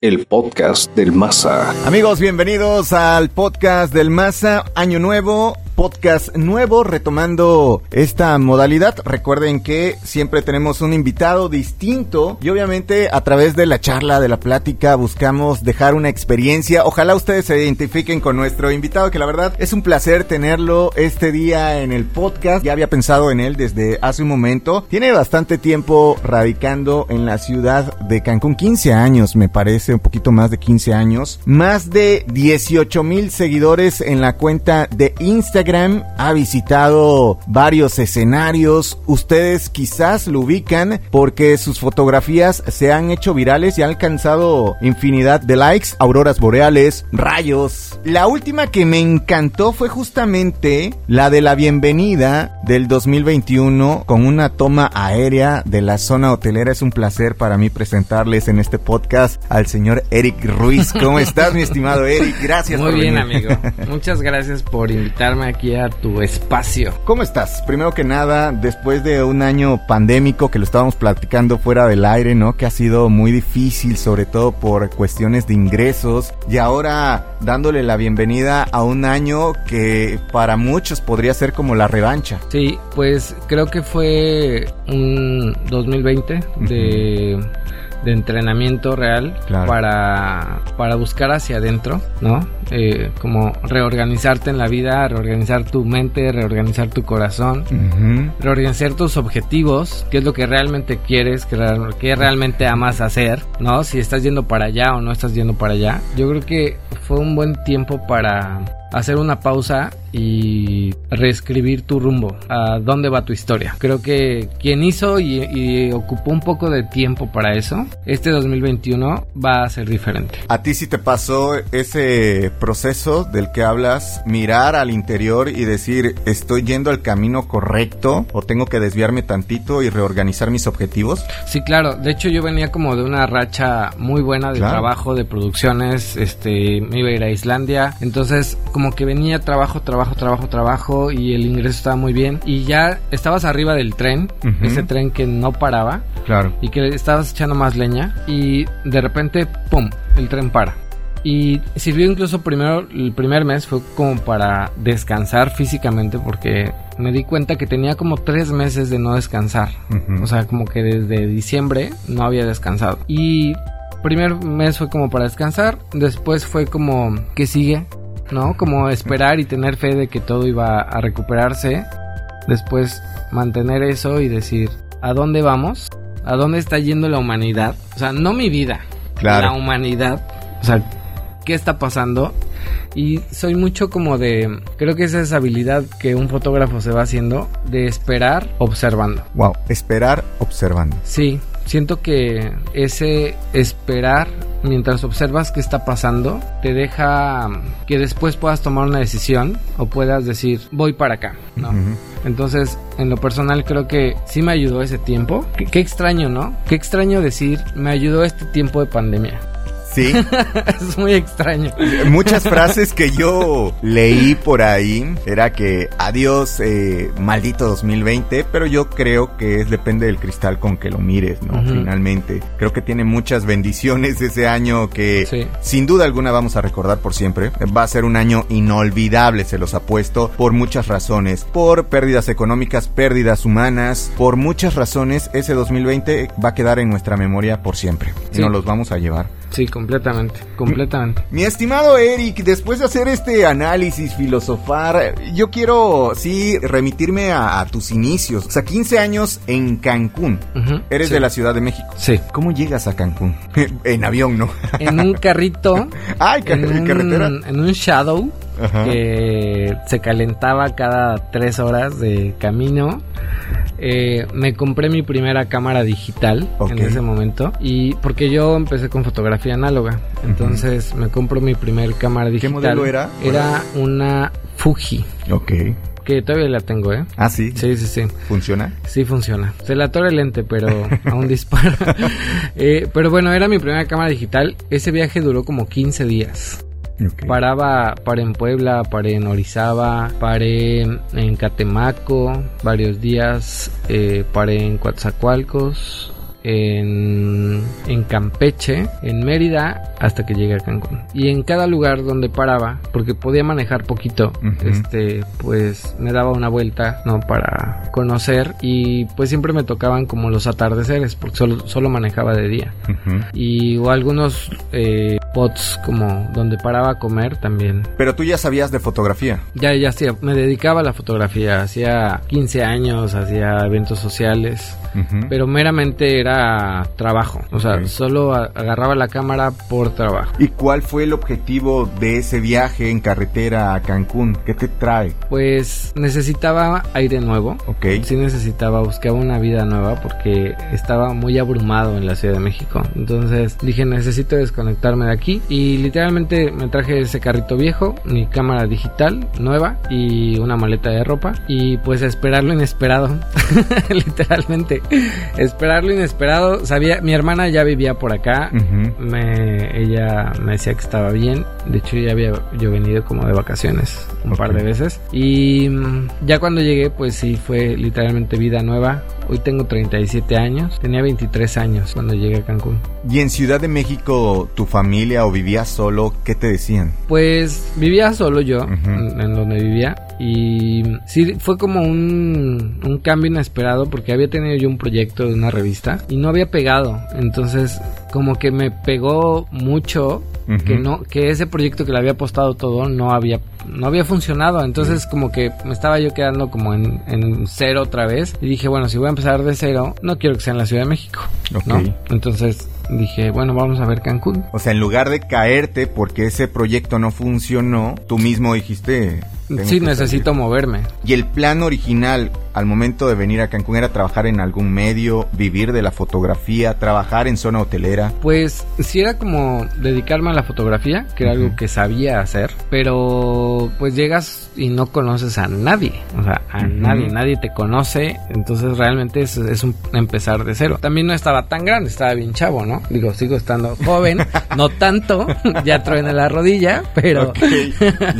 el podcast del Masa. Amigos, bienvenidos al podcast del Masa, año nuevo, podcast nuevo retomando esta modalidad. Recuerden que siempre tenemos un invitado distinto y obviamente a través de la charla, de la plática, buscamos dejar una experiencia. Ojalá ustedes se identifiquen con nuestro invitado, que la verdad es un placer tenerlo este día en el podcast. Ya había pensado en él desde hace un momento. Tiene bastante tiempo radicando en la ciudad de Cancún, 15 años me parece, un poquito más de 15 años. Más de 18 mil seguidores en la cuenta de Instagram ha visitado varios escenarios. Ustedes quizás lo ubican porque sus fotografías se han hecho virales y han alcanzado infinidad de likes, auroras boreales, rayos. La última que me encantó fue justamente la de la bienvenida del 2021 con una toma aérea de la zona hotelera. Es un placer para mí presentarles en este podcast al señor Eric Ruiz. ¿Cómo estás, mi estimado Eric? Gracias. Muy bien, amigo. Muchas gracias por invitarme aquí a tu espacio. ¿Cómo estás? Primero que nada, después de un año pandémico que lo estábamos platicando fuera del aire, ¿no? Que ha sido muy difícil, sobre todo por cuestiones de ingresos. Y ahora dándole la bienvenida a un año que para muchos podría ser como la revancha. Sí, pues creo que fue un 2020 de de entrenamiento real para, para buscar hacia adentro, ¿no? Eh, como reorganizarte en la vida, reorganizar tu mente, reorganizar tu corazón, reorganizar tus objetivos, qué es lo que realmente quieres, qué, qué realmente amas hacer, ¿no? Si estás yendo para allá o no estás yendo para allá. Yo creo que fue un buen tiempo para hacer una pausa y reescribir tu rumbo, a dónde va tu historia. Creo que quien hizo y, ocupó un poco de tiempo para eso, este 2021 va a ser diferente. ¿A ti sí te pasó ese proceso del que hablas, mirar al interior y decir, estoy yendo al camino correcto o tengo que desviarme tantito y reorganizar mis objetivos? Sí, claro. De hecho, yo venía como de una racha muy buena de trabajo, de producciones, este, me iba a ir a Islandia, entonces como que venía trabajo, trabajo, trabajo, trabajo y el ingreso estaba muy bien y ya estabas arriba del tren, ese tren que no paraba. Claro. Y que estabas echando más leña y de repente, ¡pum!, el tren para. Y sirvió incluso primero, el primer mes fue como para descansar físicamente porque me di cuenta que tenía como tres meses de no descansar. O sea, como que desde diciembre no había descansado. Y primer mes fue como para descansar, después fue como que sigue, ¿no? Como esperar y tener fe de que todo iba a recuperarse. Después mantener eso y decir, ¿a dónde vamos? ¿A dónde está yendo la humanidad? O sea, no mi vida, la humanidad. O sea, ¿qué está pasando? Y soy mucho como de, creo que esa es habilidad que un fotógrafo se va haciendo, de esperar observando. Wow, esperar observando. Sí, siento que ese esperar mientras observas qué está pasando te deja que después puedas tomar una decisión o puedas decir voy para acá, ¿no? Entonces, en lo personal creo que sí me ayudó ese tiempo. qué extraño, ¿no? Qué extraño decir me ayudó este tiempo de pandemia. Sí. es muy extraño. Muchas frases que yo leí por ahí era que adiós, eh, maldito 2020, pero yo creo que es depende del cristal con que lo mires, ¿no? Finalmente. Creo que tiene muchas bendiciones ese año que sin duda alguna vamos a recordar por siempre. Va a ser un año inolvidable, se los apuesto, por muchas razones. Por pérdidas económicas, pérdidas humanas, por muchas razones, ese 2020 va a quedar en nuestra memoria por siempre. Y nos los vamos a llevar. Sí, completamente, completamente. Mi estimado Eric, después de hacer este análisis, filosofar, yo quiero, sí, remitirme a, tus inicios. O sea, 15 años en Cancún. Eres de la Ciudad de México. Sí. ¿Cómo llegas a Cancún? en avión, ¿no? en un carrito. Ay, en carretera. en un Shadow. que se calentaba cada tres horas de camino eh, me compré mi primera cámara digital en ese momento. Y porque yo empecé con fotografía análoga. Entonces me compro mi primer cámara digital. ¿Qué modelo era? Era una Fuji. Ok que todavía la tengo, ¿eh? Ah, sí. Sí, sí, sí. ¿Funciona? Sí, funciona. Se la torre el lente, pero aún dispara. Eh, pero bueno, era mi primera cámara digital. Ese viaje duró como 15 días. Paraba, paré en Puebla, paré en Orizaba, paré en Catemaco varios días, eh, paré en Coatzacoalcos en, en Campeche, en Mérida, hasta que llegué a Cancún. Y en cada lugar donde paraba, porque podía manejar poquito, este, pues me daba una vuelta, ¿no? Para conocer y pues siempre me tocaban como los atardeceres, porque solo, solo manejaba de día. Y o algunos eh, spots como donde paraba a comer también. Pero tú ya sabías de fotografía. Ya, ya hacía, me dedicaba a la fotografía, hacía 15 años, hacía eventos sociales, Pero meramente era trabajo, o sea, solo agarraba la cámara por trabajo. ¿Y cuál fue el objetivo de ese viaje en carretera a Cancún? ¿Qué te trae? Pues necesitaba aire nuevo, Ok. sí necesitaba, buscaba una vida nueva porque estaba muy abrumado en la Ciudad de México. Entonces dije, necesito desconectarme de aquí y literalmente me traje ese carrito viejo, mi cámara digital nueva y una maleta de ropa y pues a esperar lo inesperado, literalmente, esperar lo inesperado. Sabía, mi hermana ya vivía por acá. Me, ella me decía que estaba bien. De hecho, ya había yo venido como de vacaciones un par de veces. Y mm, ya cuando llegué, pues sí, fue literalmente vida nueva. Hoy tengo 37 años. Tenía 23 años cuando llegué a Cancún. ¿Y en Ciudad de México tu familia o vivías solo? ¿Qué te decían? Pues vivía solo yo, en donde vivía. Y sí, fue como un, un cambio inesperado porque había tenido yo un proyecto de una revista y no había pegado. Entonces, como que me pegó mucho que no que ese proyecto que le había apostado todo no había no había funcionado entonces como que me estaba yo quedando como en, en cero otra vez y dije bueno si voy a empezar de cero no quiero que sea en la Ciudad de México ¿no? Ok. entonces dije bueno vamos a ver Cancún O sea, en lugar de caerte porque ese proyecto no funcionó, tú mismo dijiste... "Tengo sí necesito salir". moverme ¿Y el plan original al momento de venir a Cancún era trabajar en algún medio, vivir de la fotografía, trabajar en zona hotelera? Pues sí era como dedicarme a la fotografía, que era algo que sabía hacer, pero pues llegas y no conoces a nadie, o sea, a nadie, nadie te conoce, entonces realmente es, es un empezar de cero. También no estaba tan grande, estaba bien chavo, ¿no? Digo, sigo estando joven, no tanto, ya truene la rodilla, pero...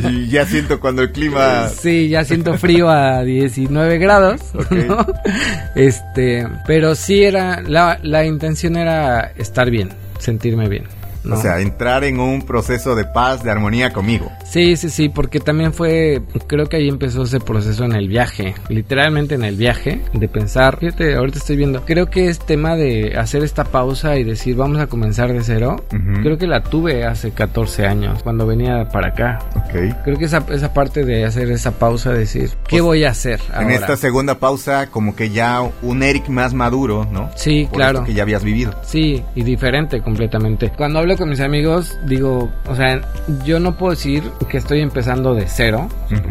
Y ya siento cuando el clima... Sí, ya siento frío a 19 grados. Este, pero sí era, la, la intención era estar bien, sentirme bien. ¿No? O sea, entrar en un proceso de paz, de armonía conmigo. Sí, sí, sí, porque también fue, creo que ahí empezó ese proceso en el viaje, literalmente en el viaje, de pensar, fíjate, ahorita estoy viendo, creo que es tema de hacer esta pausa y decir, vamos a comenzar de cero, creo que la tuve hace 14 años, cuando venía para acá. Ok. Creo que esa, esa parte de hacer esa pausa, decir, ¿qué Pues, voy a hacer En ahora? esta segunda pausa, como que ya un Eric más maduro, ¿no? Sí, Por claro. que ya habías vivido. Sí, y diferente completamente. Cuando hablo con mis amigos, digo, o sea, yo no puedo decir que estoy empezando de cero.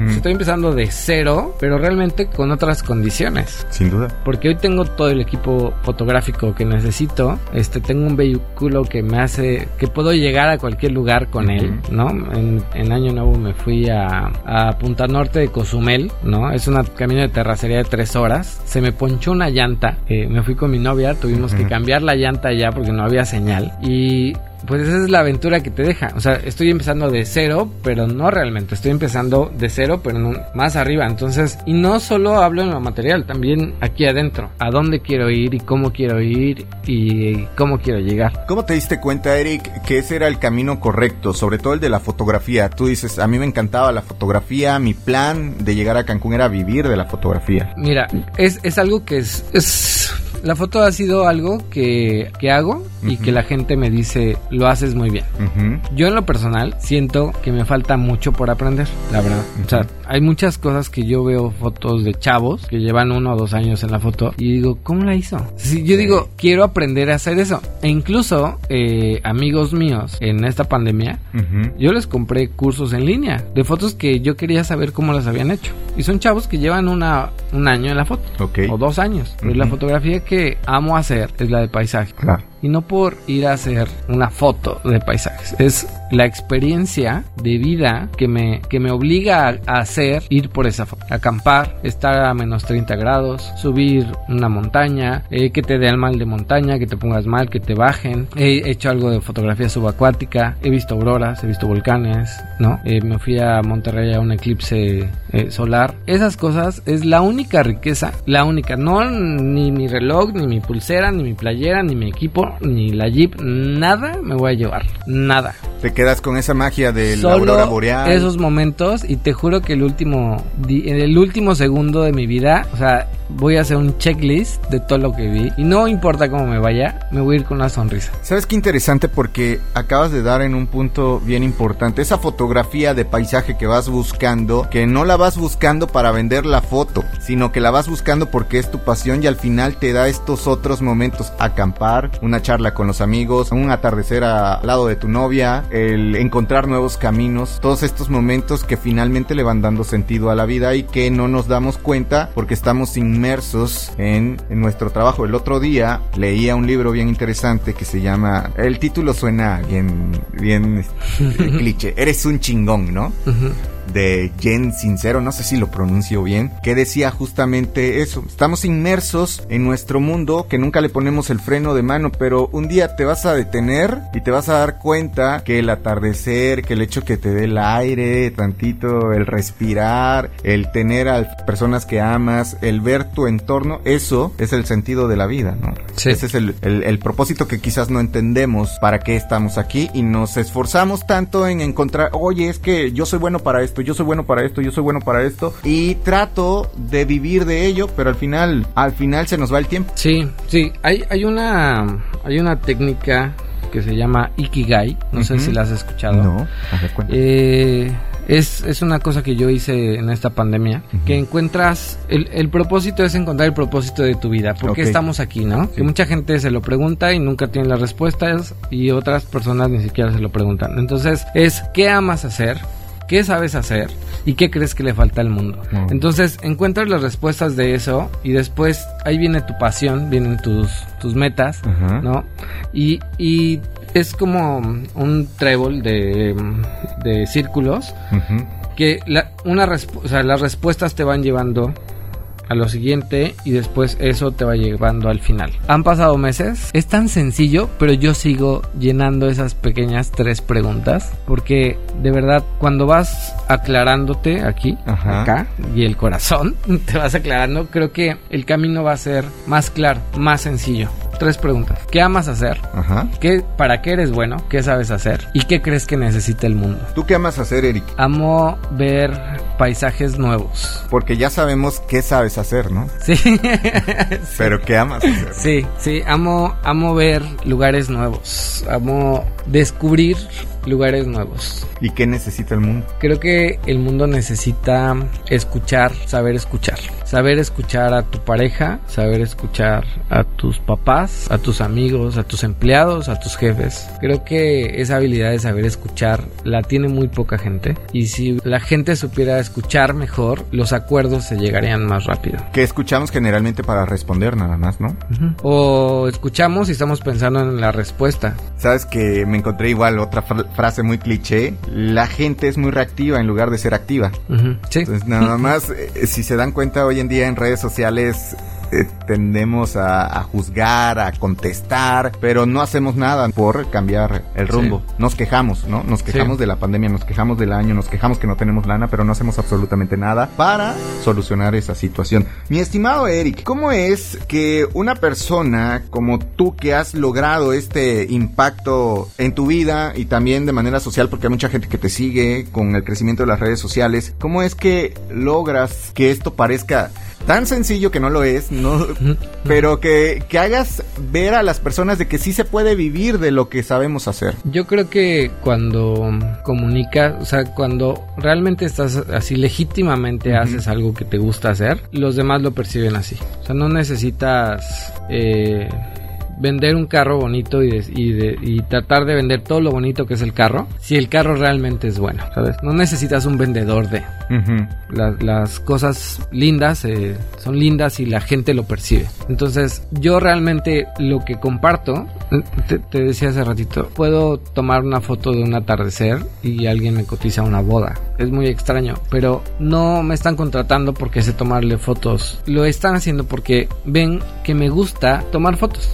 Estoy empezando de cero, pero realmente con otras condiciones. Sin duda. Porque hoy tengo todo el equipo fotográfico que necesito. Este, tengo un vehículo que me hace, que puedo llegar a cualquier lugar con él. ¿no? En, en Año Nuevo me fui a, a Punta Norte de Cozumel, ¿no? Es una camino de terracería de tres horas. Se me ponchó una llanta. eh, me fui con mi novia, tuvimos que cambiar la llanta ya porque no había señal. Y pues esa es la aventura que te deja. O sea, estoy empezando de cero, pero no realmente. Estoy empezando de cero, pero no, más arriba. Entonces, y no solo hablo en lo material, también aquí adentro. A dónde quiero ir y cómo quiero ir y cómo quiero llegar. ¿Cómo te diste cuenta, Eric, que ese era el camino correcto, sobre todo el de la fotografía? Tú dices, a mí me encantaba la fotografía, mi plan de llegar a Cancún era vivir de la fotografía. Mira, es, es algo que es, es... La foto ha sido algo que, que hago y que la gente me dice, lo haces muy bien. Yo en lo personal siento que me falta mucho por aprender, la verdad. O sea, hay muchas cosas que yo veo fotos de chavos que llevan uno o dos años en la foto y digo, ¿cómo la hizo? Si yo digo, quiero aprender a hacer eso. E incluso eh, amigos míos en esta pandemia, yo les compré cursos en línea de fotos que yo quería saber cómo las habían hecho. Y son chavos que llevan una, un año en la foto. O dos años. Pero la fotografía que amo hacer es la de paisaje. Claro. Y no por ir a hacer una foto de paisajes. Es la experiencia de vida que me, que me obliga a, hacer ir por esa foto. Acampar, estar a menos 30 grados, subir una montaña, eh, que te dé el mal de montaña, que te pongas mal, que te bajen. He hecho algo de fotografía subacuática, he visto auroras, he visto volcanes, ¿no? Eh, me fui a Monterrey a un eclipse eh, solar. Esas cosas es la única riqueza, la única. No ni mi reloj, ni mi pulsera, ni mi playera, ni mi equipo, ni la Jeep, nada me voy a llevar. Nada. Te quedas con esa magia de la aurora boreal. Esos momentos y te juro que el último el último segundo de mi vida, o sea, voy a hacer un checklist de todo lo que vi y no importa cómo me vaya, me voy a ir con una sonrisa. ¿Sabes qué interesante porque acabas de dar en un punto bien importante esa fotografía de paisaje que vas buscando, que no la vas buscando para vender la foto, sino que la vas buscando porque es tu pasión y al final te da estos otros momentos, acampar, una charla con los amigos, un atardecer al lado de tu novia, el encontrar nuevos caminos, todos estos momentos que finalmente le van dando sentido a la vida y que no nos damos cuenta porque estamos inmersos en, nuestro trabajo. El otro día leía un libro bien interesante que se llama, el título suena bien, bien este, cliché, eres un chingón, ¿no? De Jen Sincero, no sé si lo pronuncio bien, que decía justamente eso. Estamos inmersos en nuestro mundo que nunca le ponemos el freno de mano, pero un día te vas a detener y te vas a dar cuenta que el atardecer, que el hecho que te dé el aire, tantito, el respirar, el tener a personas que amas, el ver tu entorno, eso es el sentido de la vida, ¿no? Ese es el, el propósito que quizás no entendemos para qué estamos aquí y nos esforzamos tanto en encontrar, oye, es que yo soy bueno para esto yo soy bueno para esto, yo soy bueno para esto y trato de vivir de ello, pero al final, al final se nos va el tiempo. Sí, sí, hay, hay una, hay una técnica que se llama Ikigai, no sé si la has escuchado. No, eh, es, es, una cosa que yo hice en esta pandemia, que encuentras, el, el, propósito es encontrar el propósito de tu vida, ¿por qué estamos aquí, no? Que mucha gente se lo pregunta y nunca tiene las respuestas y otras personas ni siquiera se lo preguntan. Entonces es, ¿qué amas hacer? Qué sabes hacer y qué crees que le falta al mundo. Entonces encuentras las respuestas de eso y después ahí viene tu pasión, vienen tus, tus metas, ¿no? Y, y, es como un trébol de, de círculos que la, una o sea, las respuestas te van llevando a lo siguiente y después eso te va llevando al final. Han pasado meses, es tan sencillo, pero yo sigo llenando esas pequeñas tres preguntas porque de verdad cuando vas aclarándote aquí, acá y el corazón te vas aclarando, creo que el camino va a ser más claro, más sencillo tres preguntas. ¿Qué amas hacer? Ajá. ¿Qué, ¿Para qué eres bueno? ¿Qué sabes hacer? ¿Y qué crees que necesita el mundo? ¿Tú qué amas hacer, Eric? Amo ver paisajes nuevos. Porque ya sabemos qué sabes hacer, ¿no? Sí. Pero ¿qué amas hacer? Sí, sí, amo, amo ver lugares nuevos. Amo descubrir lugares nuevos. ¿Y qué necesita el mundo? Creo que el mundo necesita escuchar, saber escuchar. Saber escuchar a tu pareja, saber escuchar a tus papás, a tus amigos, a tus empleados, a tus jefes. Creo que esa habilidad de saber escuchar la tiene muy poca gente. Y si la gente supiera escuchar mejor, los acuerdos se llegarían más rápido. Que escuchamos generalmente para responder nada más, ¿no? O escuchamos y estamos pensando en la respuesta. Sabes que me encontré igual otra frase muy cliché, la gente es muy reactiva en lugar de ser activa. Sí. Entonces, nada más, eh, si se dan cuenta hoy en día en redes sociales eh, tendemos a, juzgar, a contestar, pero no hacemos nada por cambiar el rumbo. Nos quejamos, ¿no? Nos quejamos de la pandemia, nos quejamos del año, nos quejamos que no tenemos lana, pero no hacemos absolutamente nada para solucionar esa situación. Mi estimado Eric, ¿cómo es que una persona como tú que has logrado este impacto en tu vida y también de manera social, porque hay mucha gente que te sigue con el crecimiento de las redes sociales, ¿cómo es que logras que esto parezca tan sencillo que no lo es, no, pero que, que hagas ver a las personas de que sí se puede vivir de lo que sabemos hacer. Yo creo que cuando comunicas, o sea, cuando realmente estás así legítimamente haces algo que te gusta hacer, los demás lo perciben así. O sea, no necesitas... Eh, vender un carro bonito y, de- y, de- y tratar de vender todo lo bonito que es el carro, si el carro realmente es bueno, ¿sabes? No necesitas un vendedor de... La- las cosas lindas eh, son lindas y la gente lo percibe. Entonces, yo realmente lo que comparto, te, te decía hace ratito, puedo tomar una foto de un atardecer y alguien me cotiza una boda. Es muy extraño, pero no me están contratando porque sé tomarle fotos. Lo están haciendo porque ven que me gusta tomar fotos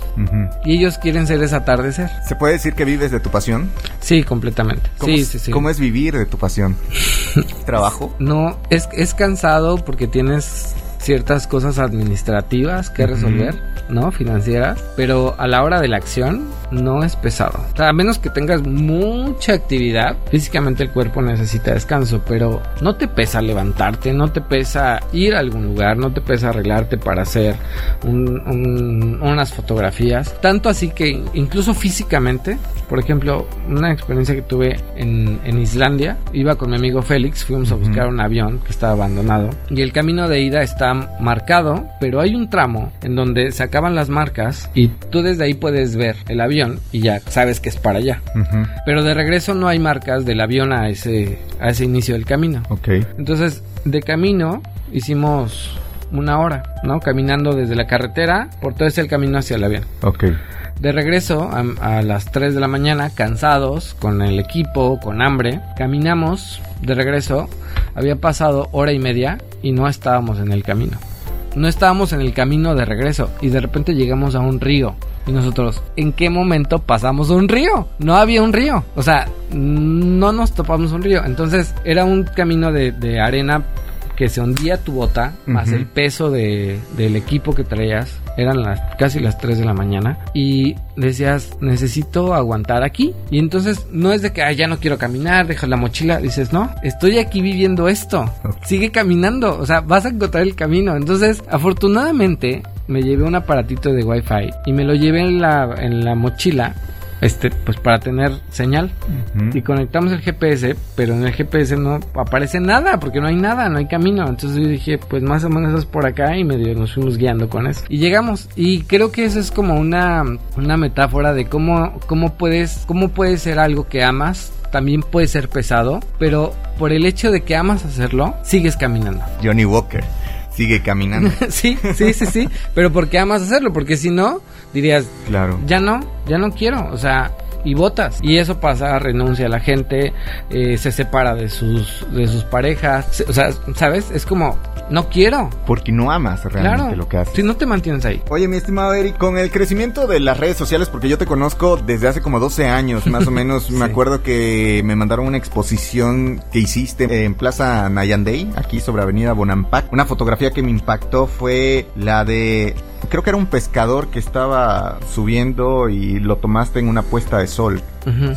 Y ellos quieren ser ese atardecer. ¿Se puede decir que vives de tu pasión? Sí, completamente. ¿Cómo, Sí, es- sí, sí. ¿Cómo es vivir de tu pasión? ¿Trabajo? No, es, es cansado porque tienes ciertas cosas administrativas que resolver, ¿no? Financieras, pero a la hora de la acción no es pesado. O sea, a menos que tengas mucha actividad, físicamente el cuerpo necesita descanso, pero no te pesa levantarte, no te pesa ir a algún lugar, no te pesa arreglarte para hacer un- un- unas fotografías. Tanto así que incluso físicamente, por ejemplo, una experiencia que tuve en, en Islandia, iba con mi amigo Félix, fuimos a buscar un avión que estaba abandonado y el camino de ida está marcado, pero hay un tramo en donde se acaban las marcas y tú desde ahí puedes ver el avión y ya sabes que es para allá. Pero de regreso no hay marcas del avión a ese, a ese inicio del camino. Entonces, de camino hicimos una hora, ¿no? Caminando desde la carretera por todo ese camino hacia el avión. Ok. De regreso a, a las 3 de la mañana, cansados, con el equipo, con hambre, caminamos de regreso. Había pasado hora y media y no estábamos en el camino. No estábamos en el camino de regreso y de repente llegamos a un río. Y nosotros, ¿en qué momento pasamos un río? No había un río. O sea, no nos topamos un río. Entonces era un camino de, de arena que se hundía tu bota, más Ujú. el peso de, del equipo que traías. Eran las, casi las 3 de la mañana. Y decías, necesito aguantar aquí. Y entonces no es de que "Ay, ya no quiero caminar, dejas la mochila. Dices, no, estoy aquí viviendo esto. Sigue caminando. O sea, vas a encontrar el camino. Entonces, afortunadamente, me llevé un aparatito de wifi y me lo llevé en la, en la mochila. Este, pues para tener señal. Y conectamos el GPS, pero en el GPS no aparece nada, porque no hay nada, no hay camino. Entonces yo dije, pues más o menos es por acá y medio nos fuimos guiando con eso. Y llegamos. Y creo que eso es como una, una metáfora de cómo, cómo puedes, cómo puede ser algo que amas. También puede ser pesado, pero por el hecho de que amas hacerlo, sigues caminando. Johnny Walker sigue caminando. sí, sí, sí, sí. Pero porque amas hacerlo, porque si no, dirías, claro. ya no, ya no quiero, o sea, y votas. Y eso pasa, renuncia a la gente, eh, se separa de sus, de sus parejas, se- o sea, ¿sabes? Es como, no quiero. Porque no amas realmente Claro, lo que haces. si no te mantienes ahí. Oye, mi estimado Eric, con el crecimiento de las redes sociales, porque yo te conozco desde hace como 12 años, más o menos, me acuerdo que me mandaron una exposición que hiciste en Plaza Nayandey, aquí sobre Avenida Bonampak. Una fotografía que me impactó fue la de, creo que era un pescador que estaba subiendo y lo tomaste en una puesta de sol.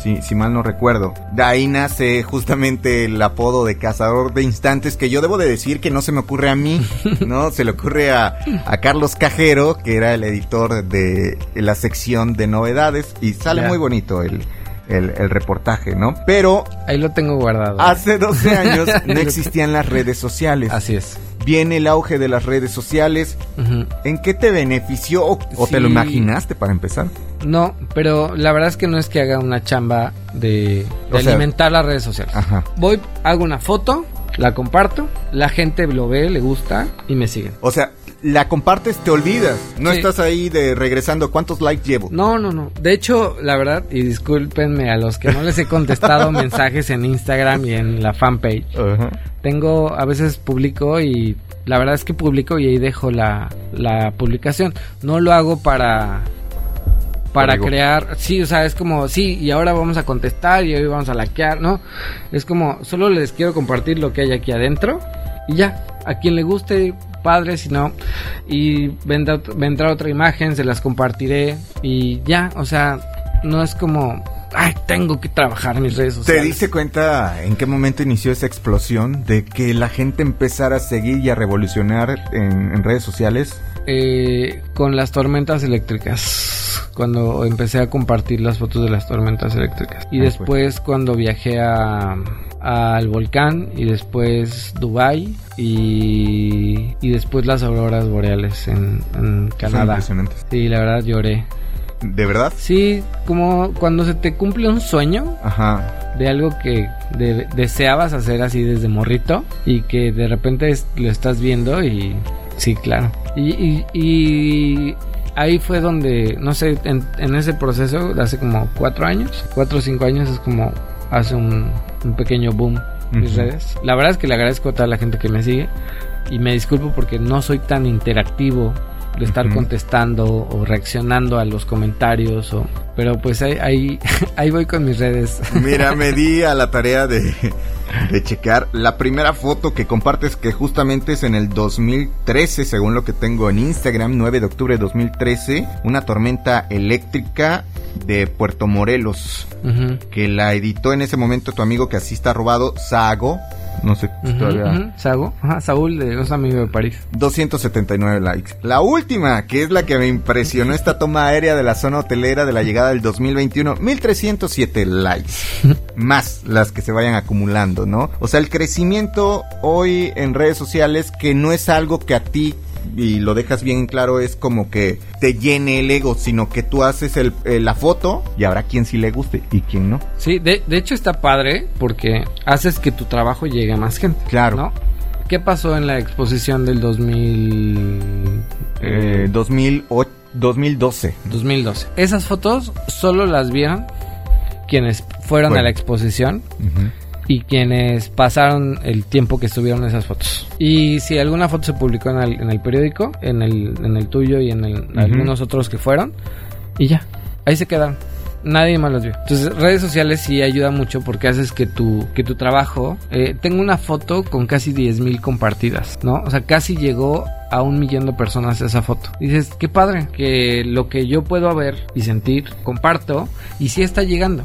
Si, si mal no recuerdo. De ahí nace justamente el apodo de cazador de instantes que yo debo de decir que no se me ocurre a mí, ¿no? Se le ocurre a, a Carlos Cajero, que era el editor de la sección de novedades y sale muy bonito el, el, el reportaje, ¿no? Pero Ahí lo tengo guardado. hace 12 años no existían las redes sociales. Así es. Viene el auge de las redes sociales. ¿En qué te benefició o, o te lo imaginaste para empezar? No, pero la verdad es que no es que haga una chamba de, de O sea- alimentar las redes sociales. Ajá. Voy, hago una foto, la comparto, la gente lo ve, le gusta y me siguen. O sea, la compartes, te olvidas. No Sí. estás ahí de regresando. ¿Cuántos likes llevo? No, no, no. De hecho, la verdad, y discúlpenme a los que no les he contestado mensajes en Instagram y en la fanpage. Ajá. Tengo, a veces publico y la verdad es que publico y ahí dejo la, la publicación. No lo hago para para crear, sí, o sea, es como, sí, y ahora vamos a contestar y hoy vamos a likear, ¿no? Es como, solo les quiero compartir lo que hay aquí adentro y ya, a quien le guste, padre, si no, y vendrá, vendrá otra imagen, se las compartiré y ya, o sea, no es como, ay, tengo que trabajar en mis redes ¿Te sociales. diste cuenta en qué momento inició esa explosión de que la gente empezara a seguir y a revolucionar en, en redes sociales? Eh, con las tormentas eléctricas. Cuando empecé a compartir las fotos de las tormentas eléctricas. Y Ah, después cuando viajé a al volcán y después Dubai y, y después las auroras boreales en, en Son Canadá. impresionantes. Sí, la verdad lloré. ¿De verdad? Sí, como cuando se te cumple un sueño Ajá. de algo que de- deseabas hacer así desde morrito y que de repente es- lo estás viendo y sí, claro. Y, y- y ahí fue donde, no sé, en, en ese proceso de hace como cuatro años, cuatro o cinco años es como hace un, un pequeño boom mis Ujú. redes. La verdad es que le agradezco a toda la gente que me sigue y me disculpo porque no soy tan interactivo de estar contestando o reaccionando a los comentarios o pero pues ahí ahí, ahí voy con mis redes. Mira, me di a la tarea de, de checar la primera foto que compartes que justamente es en el 2013, según lo que tengo en Instagram, 9 de octubre de 2013, una tormenta eléctrica de Puerto Morelos, Ujú, que la editó en ese momento tu amigo que así está robado, Sago. No sé si ujú, todavía... ujú. Sago, ajá, Saúl de un amigo de París 279 likes. La última, que es la que me impresionó esta toma aérea de la zona hotelera de la llegada del 2021, 1307 likes. Más las que se vayan acumulando, ¿no? O sea, el crecimiento hoy en redes sociales que no es algo que a ti y lo dejas bien claro es como que te llene el ego, sino que tú haces el- eh, la foto y habrá quien sí le guste y quien no. sí de, de hecho está padre porque haces que tu trabajo llegue a más gente Claro. ¿no? ¿qué pasó en la exposición del 2000 Eh, 2008, 2012. 2012 esas fotos solo las vieron quienes fueron Bueno. a la exposición. Y quienes pasaron el tiempo que estuvieron esas fotos. Y si alguna foto se publicó en el, en el periódico, en el, en el tuyo y en el- Ujú. algunos otros que fueron, y ya, ahí se quedaron. Nadie más los vio. Entonces, redes sociales sí ayuda mucho porque haces que tu, que tu trabajo. eh, tengo una foto con casi 10.000 compartidas, ¿no? O sea, casi llegó a un millón de personas esa foto. Dices, qué padre, que lo que yo puedo ver y sentir, comparto, y sí está llegando.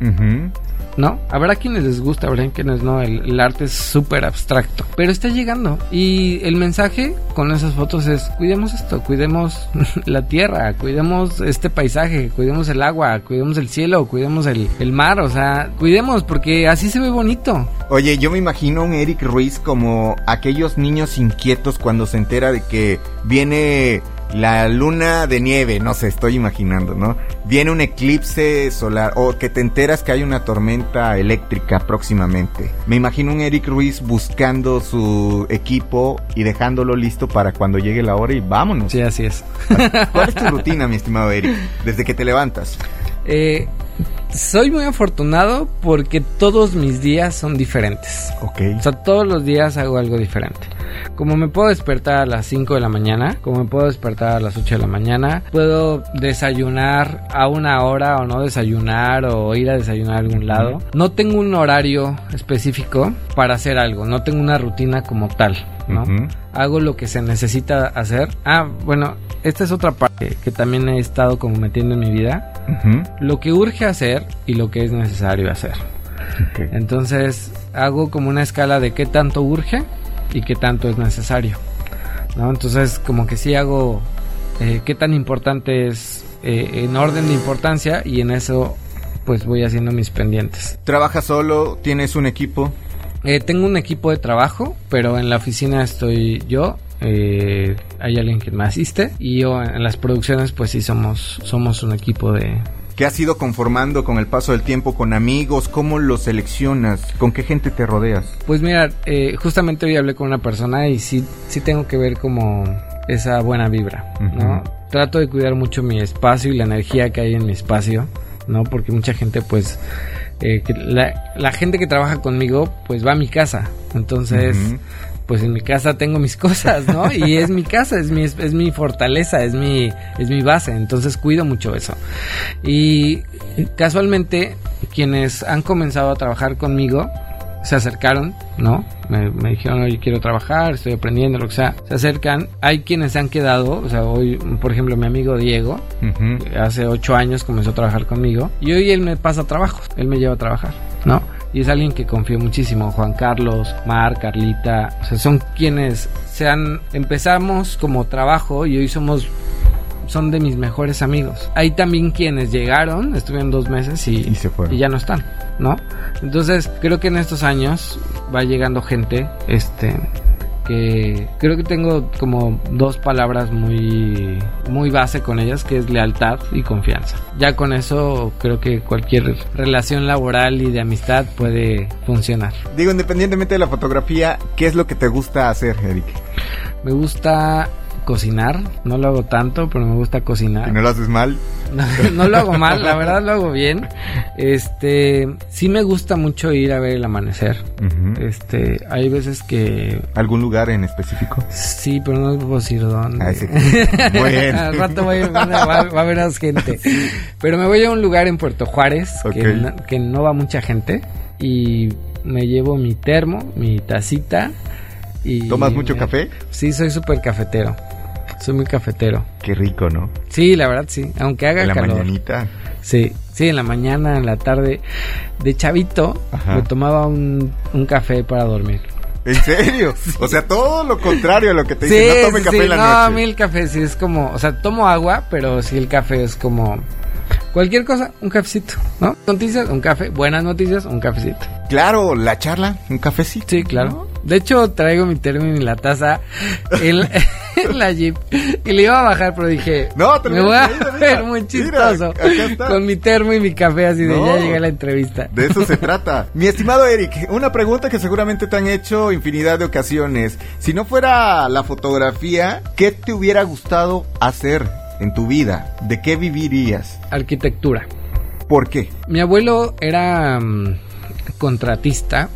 Ujú. ¿No? Habrá quienes les gusta, habrá quienes no. El, arte es súper abstracto, pero está llegando. Y el mensaje con esas fotos es: cuidemos esto, cuidemos la tierra, cuidemos este paisaje, cuidemos el agua, cuidemos el cielo, cuidemos el, el mar. O sea, cuidemos porque así se ve bonito. Oye, yo me imagino a un Eric Ruiz como aquellos niños inquietos cuando se entera de que viene la luna de nieve, no sé, estoy imaginando, ¿no? Viene un eclipse solar o que te enteras que hay una tormenta eléctrica próximamente. Me imagino un Eric Ruiz buscando su equipo y dejándolo listo para cuando llegue la hora y vámonos. Sí, así es. ¿Cuál es tu rutina, mi estimado Eric? Desde que te levantas. Eh, soy muy afortunado porque todos mis días son diferentes. Ok. O sea, todos los días hago algo diferente. Como me puedo despertar a las 5 de la mañana, como me puedo despertar a las 8 de la mañana, puedo desayunar a una hora o no desayunar o ir a desayunar a algún lado. No tengo un horario específico para hacer algo, no tengo una rutina como tal, ¿no? Hago lo que se necesita hacer. Ah, bueno, esta es otra parte que también he estado como metiendo en mi vida. Lo que urge hacer y lo que es necesario hacer. Entonces hago como una escala de qué tanto urge y qué tanto es necesario. ¿no? Entonces como que sí hago eh, qué tan importante es eh, en orden de importancia y en eso pues voy haciendo mis pendientes. ¿Trabajas solo? ¿Tienes un equipo? Eh, tengo un equipo de trabajo, pero en la oficina estoy yo. Eh, hay alguien que me asiste y yo en las producciones pues sí somos somos un equipo de ¿Qué has ido conformando con el paso del tiempo con amigos? ¿Cómo los seleccionas? ¿Con qué gente te rodeas? Pues mira, eh, justamente hoy hablé con una persona y sí, sí tengo que ver como esa buena vibra, ¿no? Trato de cuidar mucho mi espacio y la energía que hay en mi espacio, ¿no? Porque mucha gente, pues, eh, que la, la gente que trabaja conmigo, pues va a mi casa. Entonces. Pues en mi casa tengo mis cosas, ¿no? Y es mi casa, es mi, es mi fortaleza, es mi, es mi base, entonces cuido mucho eso. Y casualmente, quienes han comenzado a trabajar conmigo, se acercaron, ¿no? Me, me dijeron, oye, quiero trabajar, estoy aprendiendo, lo que sea. Se acercan, hay quienes se han quedado, o sea, hoy, por ejemplo, mi amigo Diego, hace ocho años comenzó a trabajar conmigo y hoy él me pasa trabajos, él me lleva a trabajar, ¿no? Y es alguien que confío muchísimo, Juan Carlos, Mar, Carlita, o sea, son quienes se han, empezamos como trabajo y hoy somos, son de mis mejores amigos. Hay también quienes llegaron, estuvieron dos meses y, Y se fueron. y ya no están, ¿no? Entonces creo que en estos años va llegando gente, este, creo que tengo como dos palabras muy, muy base con ellas, que es lealtad y confianza. Ya con eso creo que cualquier relación laboral y de amistad puede funcionar. Digo, independientemente de la fotografía, ¿qué es lo que te gusta hacer, Eric? Me gusta cocinar, no lo hago tanto, pero me gusta cocinar. ¿Y no lo haces mal? No, lo hago mal, la verdad lo hago bien. Este, sí me gusta mucho ir a ver el amanecer. Este, hay veces que algún lugar en específico. Sí, pero no puedo decir dónde. Ah, sí. Bueno. Al rato va, va, a haber más gente. Pero me voy a un lugar en Puerto Juárez que, no, que no va mucha gente y me llevo mi termo, mi tacita y ¿Tomas mucho café? Sí, soy súper cafetero. Soy muy cafetero. Qué rico, ¿no? Sí, la verdad sí. Aunque haga en la calor. mañanita. Sí, sí, en la mañana, en la tarde. De chavito, Ajá. me tomaba un, un café para dormir. ¿En serio? O sea, todo lo contrario a lo que te Sí, dicen. No tome sí, café sí. en la no, a noche. mí el café sí es como, o sea, tomo agua, pero sí el café es como cualquier cosa, un cafecito, ¿no? Noticias, un café, buenas noticias, un cafecito. Claro, la charla, un cafecito. Sí, claro. De hecho, traigo mi término y la taza en, en la Jeep. Y le iba a bajar, pero dije, No, te me voy a mira, mira. ver muy chistoso. Con mi termo y mi café así de No. ya llegué a la entrevista. De eso se trata. Mi estimado Eric, una pregunta que seguramente te han hecho infinidad de ocasiones. Si no fuera la fotografía, ¿qué te hubiera gustado hacer en tu vida? ¿De qué vivirías? Arquitectura. ¿Por qué? Mi abuelo era mm, contratista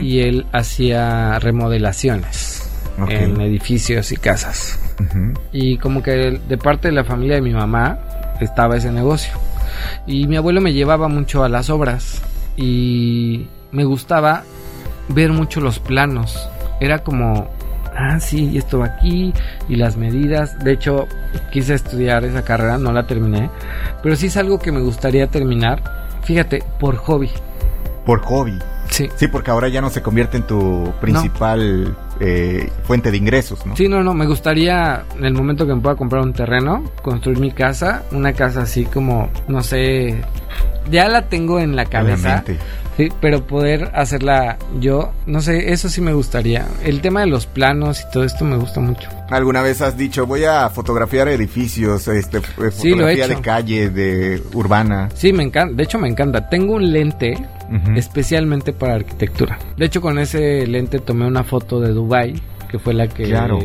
y él hacía remodelaciones En edificios y casas. Y como que de parte de la familia de mi mamá estaba ese negocio. Y mi abuelo me llevaba mucho a las obras y me gustaba ver mucho los planos. Era como, ah, sí, y esto va aquí y las medidas. De hecho, quise estudiar esa carrera, no la terminé. Pero sí es algo que me gustaría terminar. Fíjate, por hobby. Por hobby. Sí. Sí, porque ahora ya no se convierte en tu principal eh, fuente de ingresos, ¿no? Sí, no, no, me gustaría en el momento que me pueda comprar un terreno, construir mi casa, una casa así como, no sé, ya la tengo en la cabeza. Sí, pero poder hacerla yo, no sé, eso sí me gustaría. El tema de los planos y todo esto me gusta mucho. ¿Alguna vez has dicho, voy a fotografiar edificios, este, eh, fotografía Sí, lo he de hecho. calle, de urbana? Sí, me encanta, de hecho me encanta. Tengo un lente especialmente para arquitectura. De hecho con ese lente tomé una foto de Dubai, que fue la que Claro.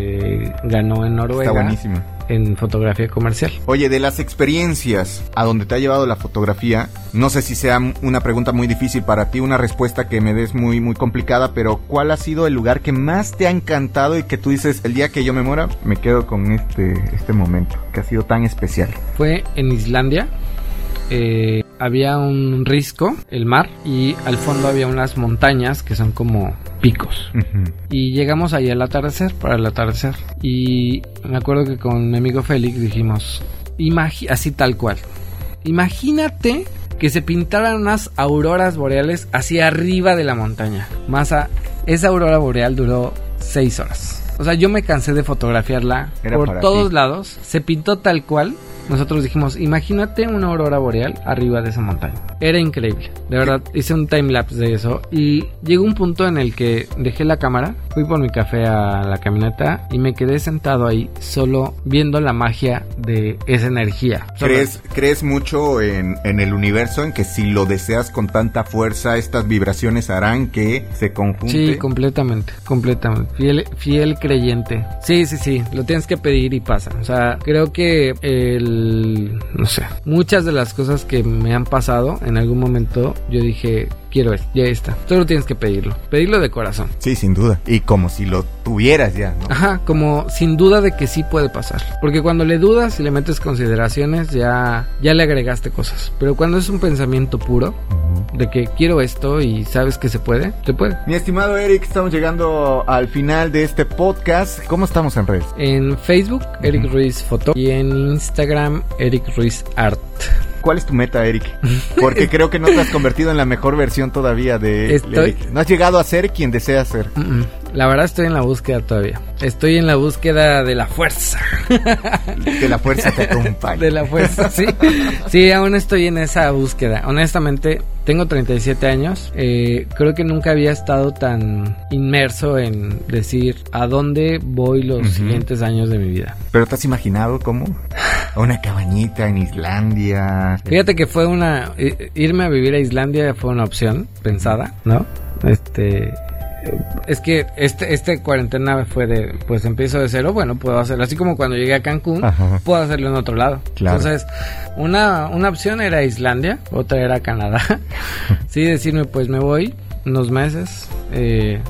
ganó en Noruega Está buenísimo. En fotografía comercial. Oye, de las experiencias a donde te ha llevado la fotografía, no sé si sea una pregunta muy difícil para ti, una respuesta que me des muy, muy complicada, pero ¿cuál ha sido el lugar que más te ha encantado y que tú dices, el día que yo me muera, me quedo con este, este momento, que ha sido tan especial? Fue en Islandia. Eh, había un risco, el mar, y al fondo había unas montañas que son como picos. Y llegamos ahí al atardecer, para el atardecer. Y me acuerdo que con mi amigo Félix dijimos, así tal cual. Imagínate que se pintaran unas auroras boreales hacia arriba de la montaña. Más a, esa aurora boreal duró seis horas. O sea, yo me cansé de fotografiarla Era por todos ti. lados. Se pintó tal cual. Nosotros dijimos, imagínate una aurora boreal arriba de esa montaña. Era increíble. De verdad, hice un time lapse de eso. Y llegó un punto en el que dejé la cámara, fui por mi café a la camioneta y me quedé sentado ahí solo viendo la magia de esa energía. Solo- ¿Crees, ¿Crees mucho en, en el universo, en que si lo deseas con tanta fuerza, estas vibraciones harán que se conjunte? Sí, completamente, completamente. Fiel, fiel creyente. Sí, sí, sí, lo tienes que pedir y pasa. O sea, creo que el, no sé, muchas de las cosas que me han pasado, en algún momento yo dije, quiero esto, ya está. Solo tienes que pedirlo, pedirlo de corazón. Sí, sin duda. Y como si lo tuvieras ya, ¿no? Ajá, como sin duda de que sí puede pasar. Porque cuando le dudas y le metes consideraciones, ya, ya le agregaste cosas. Pero cuando es un pensamiento puro, de que quiero esto y sabes que se puede, se puede. Mi estimado Eric, estamos llegando al final de este podcast. ¿Cómo estamos en redes? En Facebook, Eric Ruiz Foto. Y en Instagram, Eric Ruiz Art. ¿Cuál es tu meta, Eric? Porque creo que no te has convertido en la mejor versión todavía de Estoy- Eric. No has llegado a ser quien deseas ser. La verdad estoy en la búsqueda todavía. Estoy en la búsqueda de la fuerza. Que la fuerza te acompañe. De la fuerza, sí. Sí, aún estoy en esa búsqueda. Honestamente, tengo 37 años. Eh, creo que nunca había estado tan inmerso en decir a dónde voy los siguientes años de mi vida. ¿Pero te has imaginado cómo? Una cabañita en Islandia. Fíjate que fue una... Irme a vivir a Islandia fue una opción pensada, ¿no? Este... Es que este, este cuarentena fue de, pues empiezo de cero, bueno, puedo hacerlo. Así como cuando llegué a Cancún, Ajá. puedo hacerlo en otro lado. Claro. Entonces, una, una opción era Islandia, otra era Canadá. sí, decirme, pues me voy unos meses, eh,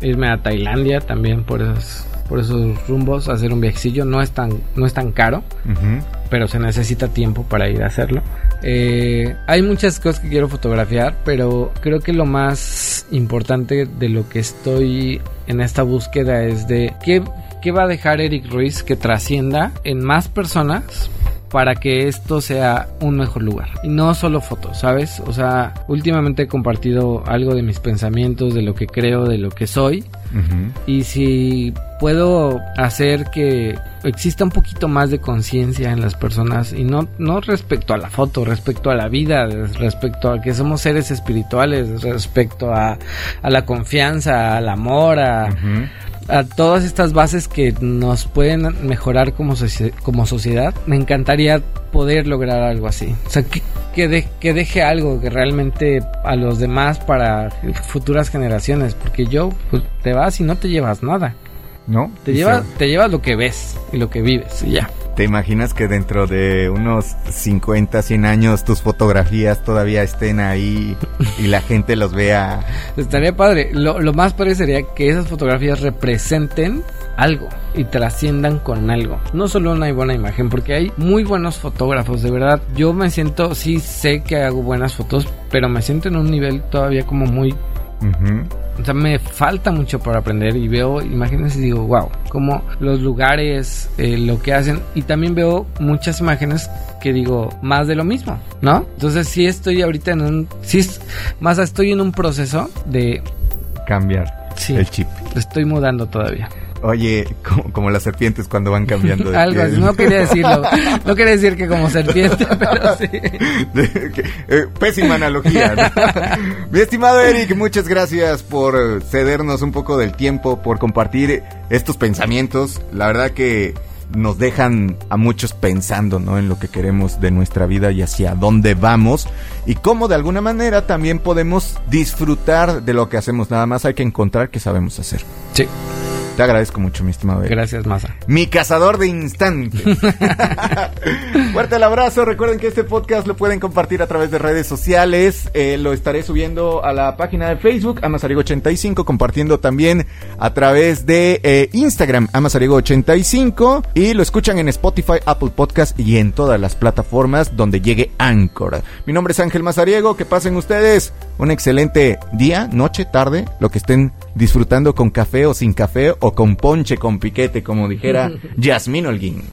irme a Tailandia también por esos, por esos rumbos, hacer un viajecillo. No es tan, no es tan caro pero se necesita tiempo para ir a hacerlo. Eh, hay muchas cosas que quiero fotografiar, pero creo que lo más importante de lo que estoy en esta búsqueda es de qué, qué va a dejar Eric Ruiz que trascienda en más personas para que esto sea un mejor lugar. Y no solo fotos, ¿sabes? O sea, últimamente he compartido algo de mis pensamientos, de lo que creo, de lo que soy. Y si puedo hacer que exista un poquito más de conciencia en las personas y no, no respecto a la foto, respecto a la vida, respecto a que somos seres espirituales, respecto a, a la confianza, al amor, a. a todas estas bases que nos pueden mejorar como, socie- como sociedad, me encantaría poder lograr algo así. O sea, que, que, de- que deje algo que realmente a los demás para futuras generaciones, porque yo, pues, te vas y no te llevas nada. ¿No? Te se- te llevas lo que ves y lo que vives y ya. ¿Te imaginas que dentro de unos 50, 100 años tus fotografías todavía estén ahí y la gente los vea? Estaría padre. Lo, lo más padre sería que esas fotografías representen algo y trasciendan con algo. No solo una buena imagen, porque hay muy buenos fotógrafos, de verdad. Yo me siento, sí sé que hago buenas fotos, pero me siento en un nivel todavía como muy... O sea, me falta mucho por aprender y veo imágenes y digo, wow, como los lugares, eh, lo que hacen. Y también veo muchas imágenes que digo, más de lo mismo, ¿no? Entonces sí estoy ahorita en un... Sí, es- más estoy en un proceso de... Cambiar Sí. el chip. Estoy mudando todavía. Oye, como, como las serpientes cuando van cambiando de Algo piel. No quería decirlo. No quería decir que como serpiente, pero sí. Que- eh, pésima analogía. ¿no? Mi estimado Eric, muchas gracias por cedernos un poco del tiempo, por compartir estos pensamientos. La verdad que nos dejan a muchos pensando, ¿no? En lo que queremos de nuestra vida y hacia dónde vamos y cómo de alguna manera también podemos disfrutar de lo que hacemos. Nada más hay que encontrar qué sabemos hacer. Sí. Te agradezco mucho, mi estimado. Gracias, Masa. Mi cazador de instantes. Fuerte el abrazo. Recuerden que este podcast lo pueden compartir a través de redes sociales. Eh, lo estaré subiendo a la página de Facebook, Amasarigo85, compartiendo también a través de eh, Instagram, Amasarigo85. Y lo escuchan en Spotify, Apple Podcast y en todas las plataformas donde llegue Anchor. Mi nombre es Ángel Mazariego. Que pasen ustedes un excelente día, noche, tarde, lo que estén disfrutando con café o sin café o con ponche, con piquete, como dijera Yasmín Holguín.